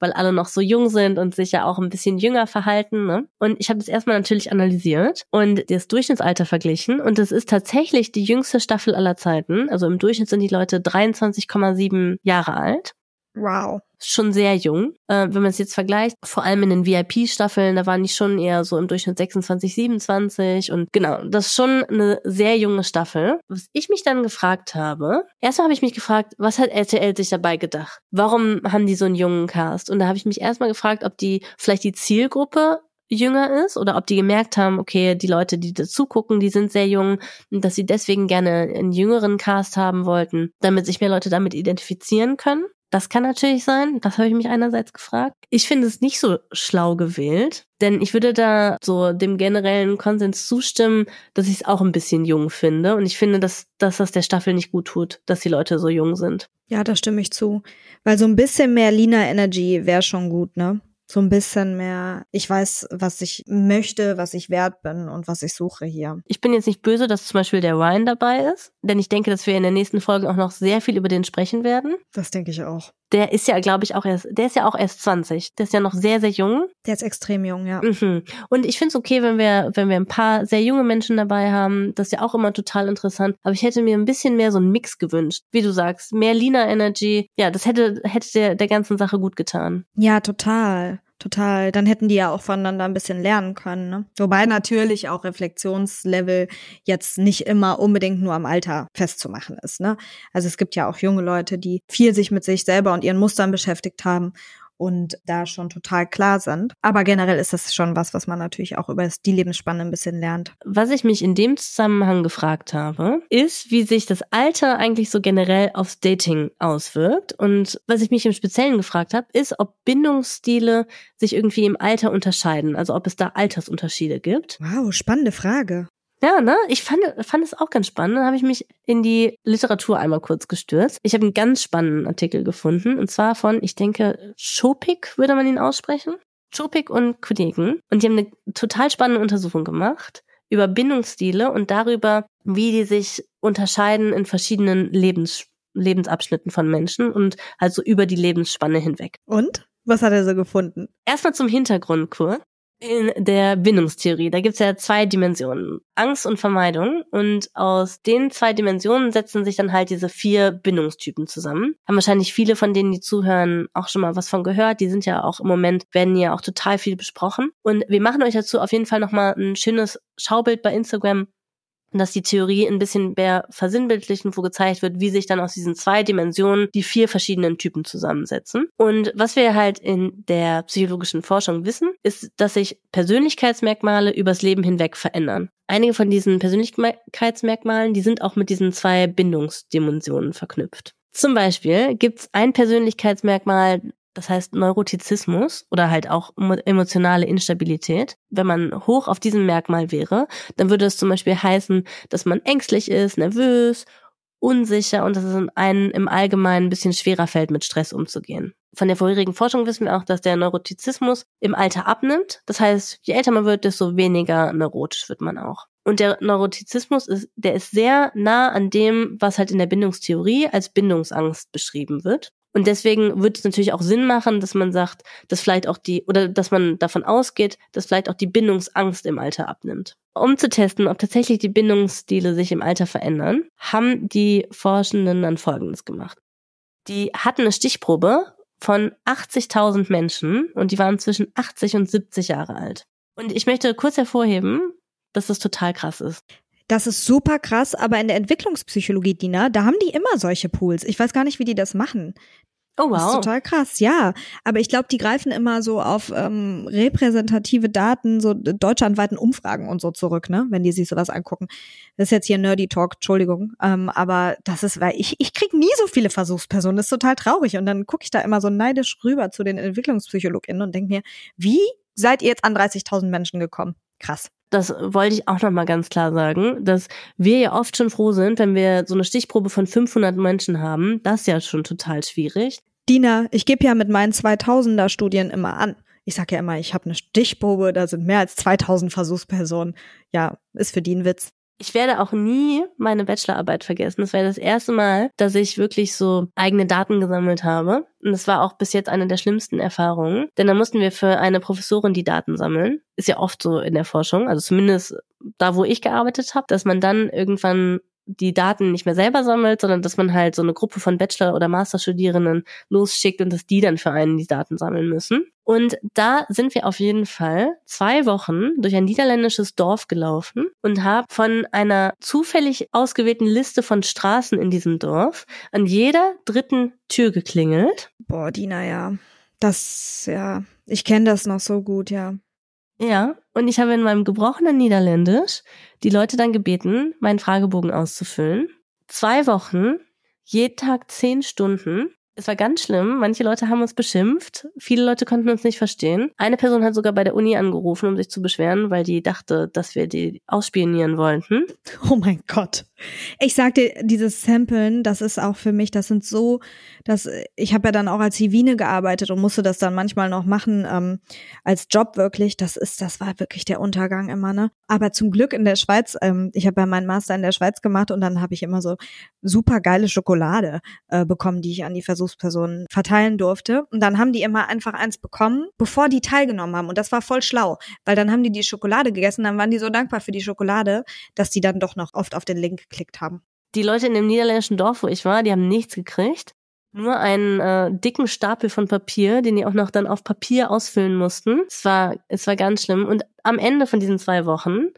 weil alle noch so jung sind und sich ja auch ein bisschen jünger verhalten. Ne? Und ich habe das erstmal natürlich analysiert und das Durchschnittsalter verglichen und es ist tatsächlich die jüngste Staffel aller Zeiten. Also im Durchschnitt sind die Leute 23,7 Jahre alt. Wow. Schon sehr jung. Äh, wenn man es jetzt vergleicht, vor allem in den VIP-Staffeln, da waren die schon eher so im Durchschnitt 26, 27 und genau, das ist schon eine sehr junge Staffel. Was ich mich dann gefragt habe, erstmal habe ich mich gefragt, was hat RTL sich dabei gedacht? Warum haben die so einen jungen Cast? Und da habe ich mich erstmal gefragt, ob die vielleicht die Zielgruppe jünger ist oder ob die gemerkt haben, okay, die Leute, die dazu gucken, die sind sehr jung und dass sie deswegen gerne einen jüngeren Cast haben wollten, damit sich mehr Leute damit identifizieren können. Das kann natürlich sein. Das habe ich mich einerseits gefragt. Ich finde es nicht so schlau gewählt, denn ich würde da so dem generellen Konsens zustimmen, dass ich es auch ein bisschen jung finde. Und ich finde, dass, dass das der Staffel nicht gut tut, dass die Leute so jung sind. Ja, da stimme ich zu. Weil so ein bisschen mehr Lina Energy wäre schon gut, ne? So ein bisschen mehr, ich weiß, was ich möchte, was ich wert bin und was ich suche hier. Ich bin jetzt nicht böse, dass zum Beispiel der Ryan dabei ist, denn ich denke, dass wir in der nächsten Folge auch noch sehr viel über den sprechen werden. Das denke ich auch. Der ist ja, glaube ich, auch erst, der ist ja auch erst 20. Der ist ja noch sehr, sehr jung. Der ist extrem jung, ja. Mhm. Und ich finde es okay, wenn wir, wenn wir ein paar sehr junge Menschen dabei haben. Das ist ja auch immer total interessant. Aber ich hätte mir ein bisschen mehr so einen Mix gewünscht. Wie du sagst, mehr Lina Energy. Ja, das hätte, hätte der, der ganzen Sache gut getan. Ja, total. Total. Dann hätten die ja auch voneinander ein bisschen lernen können. Ne? Wobei natürlich auch Reflexionslevel jetzt nicht immer unbedingt nur am Alter festzumachen ist. Ne? Also es gibt ja auch junge Leute, die viel sich mit sich selber und ihren Mustern beschäftigt haben und da schon total klar sind. Aber generell ist das schon was, was man natürlich auch über die Lebensspanne ein bisschen lernt. Was ich mich in dem Zusammenhang gefragt habe, ist, wie sich das Alter eigentlich so generell aufs Dating auswirkt. Und was ich mich im Speziellen gefragt habe, ist, ob Bindungsstile sich irgendwie im Alter unterscheiden, also ob es da Altersunterschiede gibt. Wow, spannende Frage. Ja, ne? Ich fand, fand es auch ganz spannend. Dann habe ich mich in die Literatur einmal kurz gestürzt. Ich habe einen ganz spannenden Artikel gefunden. Und zwar von, ich denke, Chopik würde man ihn aussprechen. Chopik und Kollegen. Und die haben eine total spannende Untersuchung gemacht über Bindungsstile und darüber, wie die sich unterscheiden in verschiedenen Lebens, Lebensabschnitten von Menschen und also über die Lebensspanne hinweg. Und? Was hat er so gefunden? Erstmal zum Hintergrund kurz in der Bindungstheorie. Da gibt's ja zwei Dimensionen, Angst und Vermeidung. Und aus den zwei Dimensionen setzen sich dann halt diese vier Bindungstypen zusammen. Haben wahrscheinlich viele von denen, die zuhören, auch schon mal was von gehört. Die sind ja auch im Moment, werden ja auch total viel besprochen. Und wir machen euch dazu auf jeden Fall nochmal ein schönes Schaubild bei Instagram dass die Theorie ein bisschen mehr versinnbildlichen, wo gezeigt wird, wie sich dann aus diesen zwei Dimensionen die vier verschiedenen Typen zusammensetzen. Und was wir halt in der psychologischen Forschung wissen, ist, dass sich Persönlichkeitsmerkmale übers Leben hinweg verändern. Einige von diesen Persönlichkeitsmerkmalen, die sind auch mit diesen zwei Bindungsdimensionen verknüpft. Zum Beispiel gibt es ein Persönlichkeitsmerkmal, das heißt Neurotizismus oder halt auch emotionale Instabilität. Wenn man hoch auf diesem Merkmal wäre, dann würde es zum Beispiel heißen, dass man ängstlich ist, nervös, unsicher und dass es einem im Allgemeinen ein bisschen schwerer fällt, mit Stress umzugehen. Von der vorherigen Forschung wissen wir auch, dass der Neurotizismus im Alter abnimmt. Das heißt, je älter man wird, desto weniger neurotisch wird man auch. Und der Neurotizismus ist, der ist sehr nah an dem, was halt in der Bindungstheorie als Bindungsangst beschrieben wird. Und deswegen wird es natürlich auch Sinn machen, dass man sagt, dass vielleicht auch die, oder dass man davon ausgeht, dass vielleicht auch die Bindungsangst im Alter abnimmt. Um zu testen, ob tatsächlich die Bindungsstile sich im Alter verändern, haben die Forschenden dann Folgendes gemacht. Die hatten eine Stichprobe von 80.000 Menschen und die waren zwischen 80 und 70 Jahre alt. Und ich möchte kurz hervorheben, dass das total krass ist. Das ist super krass, aber in der Entwicklungspsychologie, Dina, da haben die immer solche Pools. Ich weiß gar nicht, wie die das machen. Oh wow. Das ist total krass, ja. Aber ich glaube, die greifen immer so auf ähm, repräsentative Daten, so deutschlandweiten Umfragen und so zurück, ne, wenn die sich sowas angucken. Das ist jetzt hier Nerdy Talk, Entschuldigung. Ähm, aber das ist, weil ich, ich krieg nie so viele Versuchspersonen, das ist total traurig. Und dann gucke ich da immer so neidisch rüber zu den EntwicklungspsychologInnen und denke mir, wie seid ihr jetzt an 30.000 Menschen gekommen? Krass das wollte ich auch nochmal ganz klar sagen, dass wir ja oft schon froh sind, wenn wir so eine Stichprobe von 500 Menschen haben. Das ist ja schon total schwierig. Dina, ich gebe ja mit meinen 2000er Studien immer an. Ich sage ja immer, ich habe eine Stichprobe, da sind mehr als 2000 Versuchspersonen. Ja, ist für die ein Witz. Ich werde auch nie meine Bachelorarbeit vergessen. Das war das erste Mal, dass ich wirklich so eigene Daten gesammelt habe. Und das war auch bis jetzt eine der schlimmsten Erfahrungen. Denn da mussten wir für eine Professorin die Daten sammeln. Ist ja oft so in der Forschung, also zumindest da, wo ich gearbeitet habe, dass man dann irgendwann die Daten nicht mehr selber sammelt, sondern dass man halt so eine Gruppe von Bachelor- oder Masterstudierenden losschickt und dass die dann für einen die Daten sammeln müssen. Und da sind wir auf jeden Fall zwei Wochen durch ein niederländisches Dorf gelaufen und haben von einer zufällig ausgewählten Liste von Straßen in diesem Dorf an jeder dritten Tür geklingelt. Boah, Dina, ja. Das, ja, ich kenne das noch so gut, ja. Ja, und ich habe in meinem gebrochenen Niederländisch die Leute dann gebeten, meinen Fragebogen auszufüllen. Zwei Wochen, jeden Tag zehn Stunden es war ganz schlimm. Manche Leute haben uns beschimpft. Viele Leute konnten uns nicht verstehen. Eine Person hat sogar bei der Uni angerufen, um sich zu beschweren, weil die dachte, dass wir die ausspionieren wollten. Oh mein Gott. Ich sagte, dieses Samplen, das ist auch für mich, das sind so, das, ich habe ja dann auch als Hivine gearbeitet und musste das dann manchmal noch machen, ähm, als Job wirklich. Das ist, das war wirklich der Untergang immer, ne? Aber zum Glück in der Schweiz, ähm, ich habe ja meinen Master in der Schweiz gemacht und dann habe ich immer so super geile Schokolade äh, bekommen, die ich an die Versuchs Versuchspersonen verteilen durfte. Und dann haben die immer einfach eins bekommen, bevor die teilgenommen haben. Und das war voll schlau, weil dann haben die die Schokolade gegessen, dann waren die so dankbar für die Schokolade, dass die dann doch noch oft auf den Link geklickt haben. Die Leute in dem niederländischen Dorf, wo ich war, die haben nichts gekriegt. Nur einen äh, dicken Stapel von Papier, den die auch noch dann auf Papier ausfüllen mussten. Es war, es war ganz schlimm. Und am Ende von diesen zwei Wochen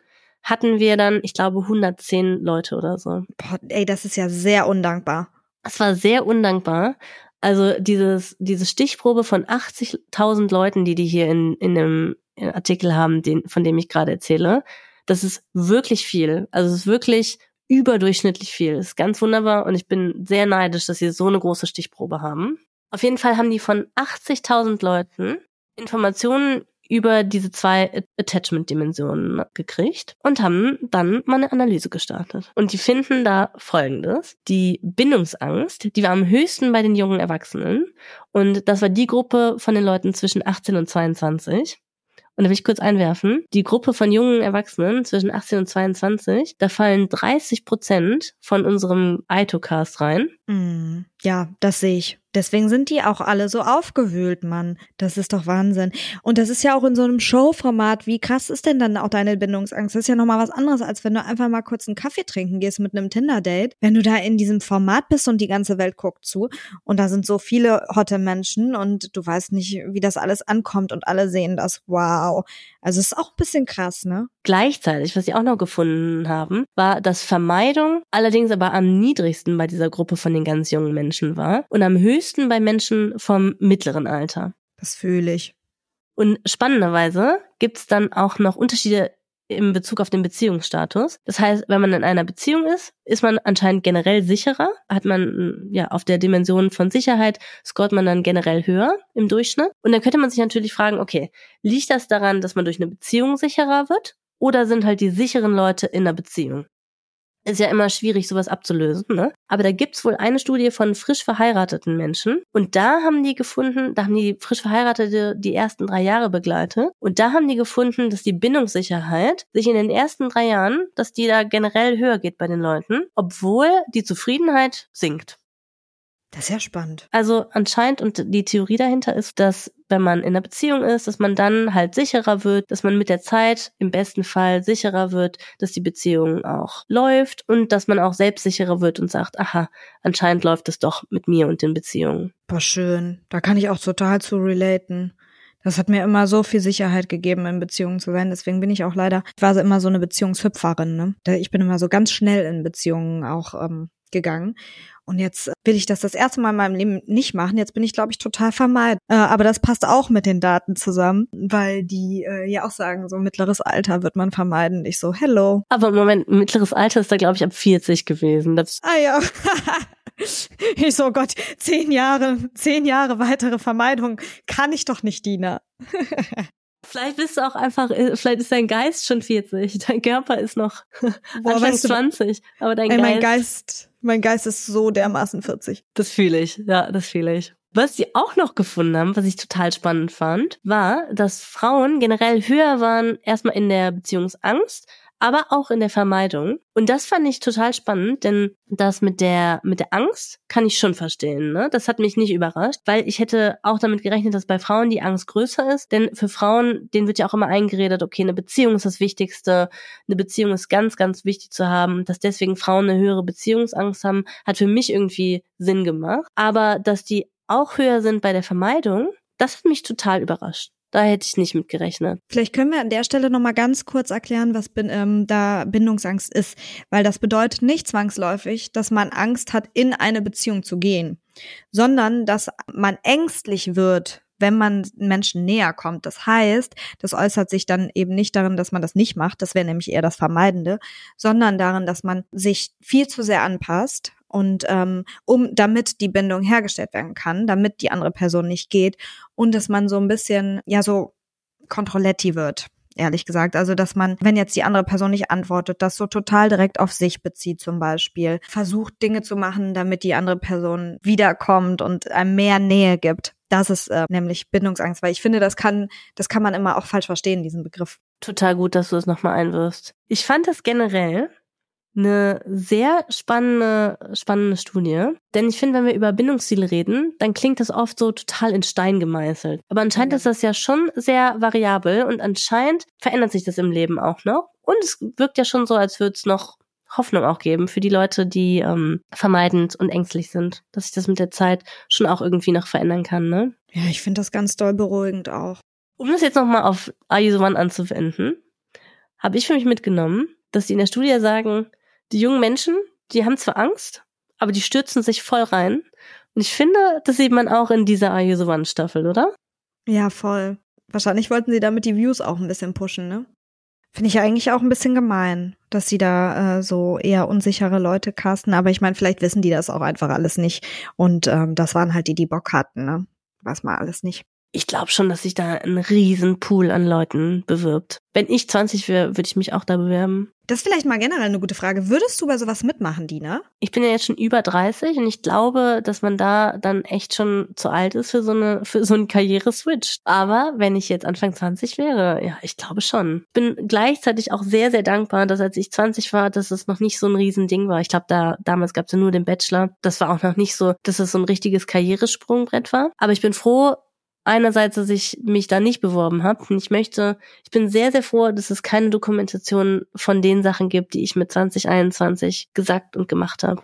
hatten wir dann, ich glaube, 110 Leute oder so. Boah, ey, das ist ja sehr undankbar. Es war sehr undankbar. Also dieses, diese Stichprobe von 80.000 Leuten, die die hier in, in dem Artikel haben, den, von dem ich gerade erzähle, das ist wirklich viel. Also es ist wirklich überdurchschnittlich viel. Ist ganz wunderbar und ich bin sehr neidisch, dass sie so eine große Stichprobe haben. Auf jeden Fall haben die von 80.000 Leuten Informationen über diese zwei Attachment-Dimensionen gekriegt und haben dann mal eine Analyse gestartet. Und die finden da Folgendes. Die Bindungsangst, die war am höchsten bei den jungen Erwachsenen. Und das war die Gruppe von den Leuten zwischen 18 und 22. Und da will ich kurz einwerfen, die Gruppe von jungen Erwachsenen zwischen 18 und 22, da fallen 30 Prozent von unserem Itocast rein. Mm, ja, das sehe ich. Deswegen sind die auch alle so aufgewühlt, Mann. Das ist doch Wahnsinn. Und das ist ja auch in so einem Showformat. Wie krass ist denn dann auch deine Bindungsangst? Das ist ja nochmal was anderes, als wenn du einfach mal kurz einen Kaffee trinken gehst mit einem Tinder-Date. Wenn du da in diesem Format bist und die ganze Welt guckt zu und da sind so viele hotte Menschen und du weißt nicht, wie das alles ankommt und alle sehen das. Wow. Also es ist auch ein bisschen krass, ne? Gleichzeitig, was sie auch noch gefunden haben, war, dass Vermeidung allerdings aber am niedrigsten bei dieser Gruppe von den ganz jungen Menschen war und am höchsten bei Menschen vom mittleren Alter. Das fühle ich. Und spannenderweise gibt's dann auch noch Unterschiede im Bezug auf den Beziehungsstatus. Das heißt, wenn man in einer Beziehung ist, ist man anscheinend generell sicherer, hat man ja auf der Dimension von Sicherheit scoret man dann generell höher im Durchschnitt. Und dann könnte man sich natürlich fragen, okay, liegt das daran, dass man durch eine Beziehung sicherer wird oder sind halt die sicheren Leute in der Beziehung? Ist ja immer schwierig, sowas abzulösen, ne? Aber da gibt's wohl eine Studie von frisch verheirateten Menschen. Und da haben die gefunden, da haben die frisch Verheiratete die ersten drei Jahre begleitet. Und da haben die gefunden, dass die Bindungssicherheit sich in den ersten drei Jahren, dass die da generell höher geht bei den Leuten, obwohl die Zufriedenheit sinkt. Das ist ja spannend. Also anscheinend und die Theorie dahinter ist, dass wenn man in einer Beziehung ist, dass man dann halt sicherer wird, dass man mit der Zeit im besten Fall sicherer wird, dass die Beziehung auch läuft und dass man auch selbstsicherer wird und sagt, aha, anscheinend läuft es doch mit mir und den Beziehungen. Boah, schön. Da kann ich auch total zu relaten. Das hat mir immer so viel Sicherheit gegeben, in Beziehungen zu sein. Deswegen bin ich auch leider, ich war immer so eine Beziehungshüpferin. Ne? Ich bin immer so ganz schnell in Beziehungen auch ähm, gegangen. Und jetzt will ich das das erste Mal in meinem Leben nicht machen. Jetzt bin ich, glaube ich, total vermeiden. Äh, aber das passt auch mit den Daten zusammen, weil die äh, ja auch sagen, so mittleres Alter wird man vermeiden. Ich so, hello. Aber im Moment, mittleres Alter ist da, glaube ich, ab 40 gewesen. Das ah ja. [LAUGHS] ich so, oh Gott, zehn Jahre, zehn Jahre weitere Vermeidung kann ich doch nicht, Dina. [LAUGHS] Vielleicht bist du auch einfach, äh, vielleicht ist dein Geist schon 40, dein Körper ist noch Boah, Anfang weißt du, 20, aber dein ey, Geist. Mein Geist, mein Geist ist so dermaßen 40. Das fühle ich, ja, das fühle ich. Was sie auch noch gefunden haben, was ich total spannend fand, war, dass Frauen generell höher waren, erstmal in der Beziehungsangst, aber auch in der Vermeidung. Und das fand ich total spannend, denn das mit der, mit der Angst kann ich schon verstehen. Ne? Das hat mich nicht überrascht, weil ich hätte auch damit gerechnet, dass bei Frauen die Angst größer ist. Denn für Frauen, denen wird ja auch immer eingeredet, okay, eine Beziehung ist das Wichtigste, eine Beziehung ist ganz, ganz wichtig zu haben. Dass deswegen Frauen eine höhere Beziehungsangst haben, hat für mich irgendwie Sinn gemacht. Aber dass die auch höher sind bei der Vermeidung, das hat mich total überrascht. Da hätte ich nicht mit gerechnet. Vielleicht können wir an der Stelle noch mal ganz kurz erklären, was bin, ähm, da Bindungsangst ist, weil das bedeutet nicht zwangsläufig, dass man Angst hat, in eine Beziehung zu gehen, sondern dass man ängstlich wird, wenn man Menschen näher kommt. Das heißt, das äußert sich dann eben nicht darin, dass man das nicht macht, das wäre nämlich eher das Vermeidende, sondern darin, dass man sich viel zu sehr anpasst und ähm, um damit die Bindung hergestellt werden kann, damit die andere Person nicht geht und dass man so ein bisschen ja so Kontrolletti wird ehrlich gesagt. Also, dass man, wenn jetzt die andere Person nicht antwortet, das so total direkt auf sich bezieht zum Beispiel. Versucht Dinge zu machen, damit die andere Person wiederkommt und einem mehr Nähe gibt. Das ist äh, nämlich Bindungsangst, weil ich finde, das kann, das kann man immer auch falsch verstehen, diesen Begriff. Total gut, dass du es nochmal einwirfst. Ich fand das generell eine sehr spannende, spannende Studie. Denn ich finde, wenn wir über Bindungsziele reden, dann klingt das oft so total in Stein gemeißelt. Aber anscheinend ist das ja schon sehr variabel und anscheinend verändert sich das im Leben auch noch. Und es wirkt ja schon so, als würde es noch Hoffnung auch geben für die Leute, die ähm, vermeidend und ängstlich sind, dass sich das mit der Zeit schon auch irgendwie noch verändern kann, ne? Ja, ich finde das ganz doll beruhigend auch. Um das jetzt nochmal auf Are You the One anzuwenden, habe ich für mich mitgenommen, dass die in der Studie sagen, die jungen Menschen, die haben zwar Angst, aber die stürzen sich voll rein. Und ich finde, das sieht man auch in dieser Are You the One Staffel, oder? Ja, voll. Wahrscheinlich wollten sie damit die Views auch ein bisschen pushen, ne? Finde ich eigentlich auch ein bisschen gemein, dass sie da äh, so eher unsichere Leute casten. Aber ich meine, vielleicht wissen die das auch einfach alles nicht. Und ähm, das waren halt die, die Bock hatten, ne? Weiß man alles nicht ich glaube schon, dass sich da ein riesen Pool an Leuten bewirbt. Wenn ich 20 wäre, würde ich mich auch da bewerben. Das ist vielleicht mal generell eine gute Frage. Würdest du bei sowas mitmachen, Dina? Ich bin ja jetzt schon über 30 und ich glaube, dass man da dann echt schon zu alt ist für so eine [LAUGHS] für so einen Karriereswitch. Aber wenn ich jetzt Anfang 20 wäre, ja, ich glaube schon. Bin gleichzeitig auch sehr sehr dankbar, dass als ich 20 war, dass es noch nicht so ein Riesending war. Ich glaube, da damals gab es ja nur den Bachelor. Das war auch noch nicht so, dass es so ein richtiges Karrieresprungbrett war. Aber ich bin froh, einerseits, dass ich mich da nicht beworben habe. Ich möchte, ich bin sehr, sehr froh, dass es keine Dokumentation von den Sachen gibt, die ich mit 2021 gesagt und gemacht habe.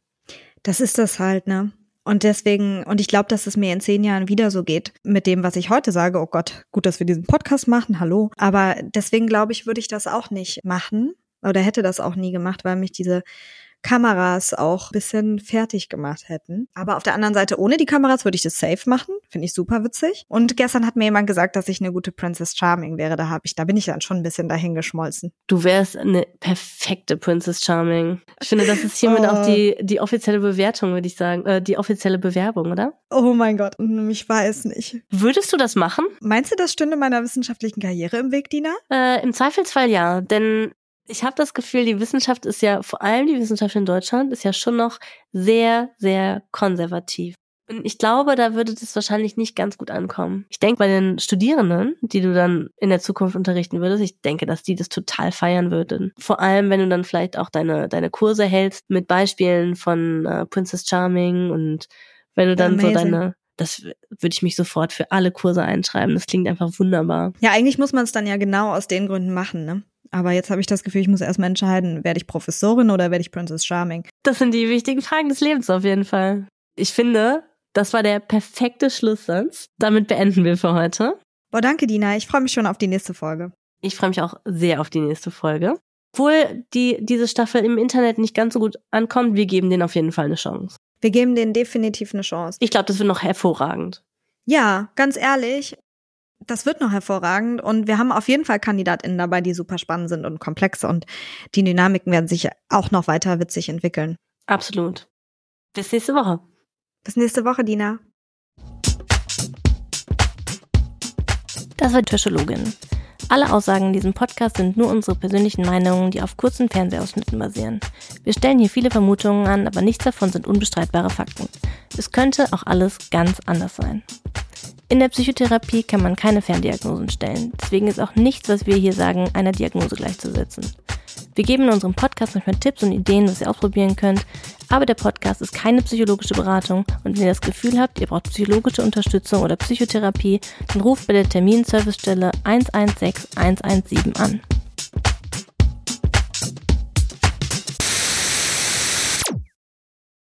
Das ist das halt, ne? Und deswegen, und ich glaube, dass es mir in zehn Jahren wieder so geht mit dem, was ich heute sage. Oh Gott, gut, dass wir diesen Podcast machen, hallo. Aber deswegen glaube ich, würde ich das auch nicht machen oder hätte das auch nie gemacht, weil mich diese Kameras auch bisschen fertig gemacht hätten. Aber auf der anderen Seite, ohne die Kameras würde ich das safe machen. Finde ich super witzig. Und gestern hat mir jemand gesagt, dass ich eine gute Princess Charming wäre. Da habe ich, da bin ich dann schon ein bisschen dahin geschmolzen. Du wärst eine perfekte Princess Charming. Ich finde, das ist hiermit oh. auch die, die offizielle Bewertung, würde ich sagen. Äh, die offizielle Bewerbung, oder? Oh mein Gott, ich weiß nicht. Würdest du das machen? Meinst du, das stünde meiner wissenschaftlichen Karriere im Weg, Dina? Äh, Im Zweifelsfall ja, denn ich habe das Gefühl, die Wissenschaft ist ja, vor allem die Wissenschaft in Deutschland, ist ja schon noch sehr, sehr konservativ. Und ich glaube, da würde das wahrscheinlich nicht ganz gut ankommen. Ich denke, bei den Studierenden, die du dann in der Zukunft unterrichten würdest, ich denke, dass die das total feiern würden. Vor allem, wenn du dann vielleicht auch deine, deine Kurse hältst mit Beispielen von äh, Princess Charming und wenn du dann Amazing. so deine, das würde ich mich sofort für alle Kurse einschreiben. Das klingt einfach wunderbar. Ja, eigentlich muss man es dann ja genau aus den Gründen machen, ne? Aber jetzt habe ich das Gefühl, ich muss erstmal entscheiden, werde ich Professorin oder werde ich Princess Charming? Das sind die wichtigen Fragen des Lebens auf jeden Fall. Ich finde, das war der perfekte Schlusssatz. Damit beenden wir für heute. Boah, danke, Dina. Ich freue mich schon auf die nächste Folge. Ich freue mich auch sehr auf die nächste Folge. Obwohl die, diese Staffel im Internet nicht ganz so gut ankommt, wir geben denen auf jeden Fall eine Chance. Wir geben denen definitiv eine Chance. Ich glaube, das wird noch hervorragend. Ja, ganz ehrlich, das wird noch hervorragend und wir haben auf jeden Fall KandidatInnen dabei, die super spannend sind und komplex und die Dynamiken werden sich auch noch weiter witzig entwickeln. Absolut. Bis nächste Woche. Bis nächste Woche, Dina. Das war die Tischologin. Alle Aussagen in diesem Podcast sind nur unsere persönlichen Meinungen, die auf kurzen Fernsehausschnitten basieren. Wir stellen hier viele Vermutungen an, aber nichts davon sind unbestreitbare Fakten. Es könnte auch alles ganz anders sein. In der Psychotherapie kann man keine Ferndiagnosen stellen. Deswegen ist auch nichts, was wir hier sagen, einer Diagnose gleichzusetzen. Wir geben in unserem Podcast manchmal Tipps und Ideen, was ihr ausprobieren könnt, aber der Podcast ist keine psychologische Beratung und wenn ihr das Gefühl habt, ihr braucht psychologische Unterstützung oder Psychotherapie, dann ruft bei der Terminservicestelle 116 117 an.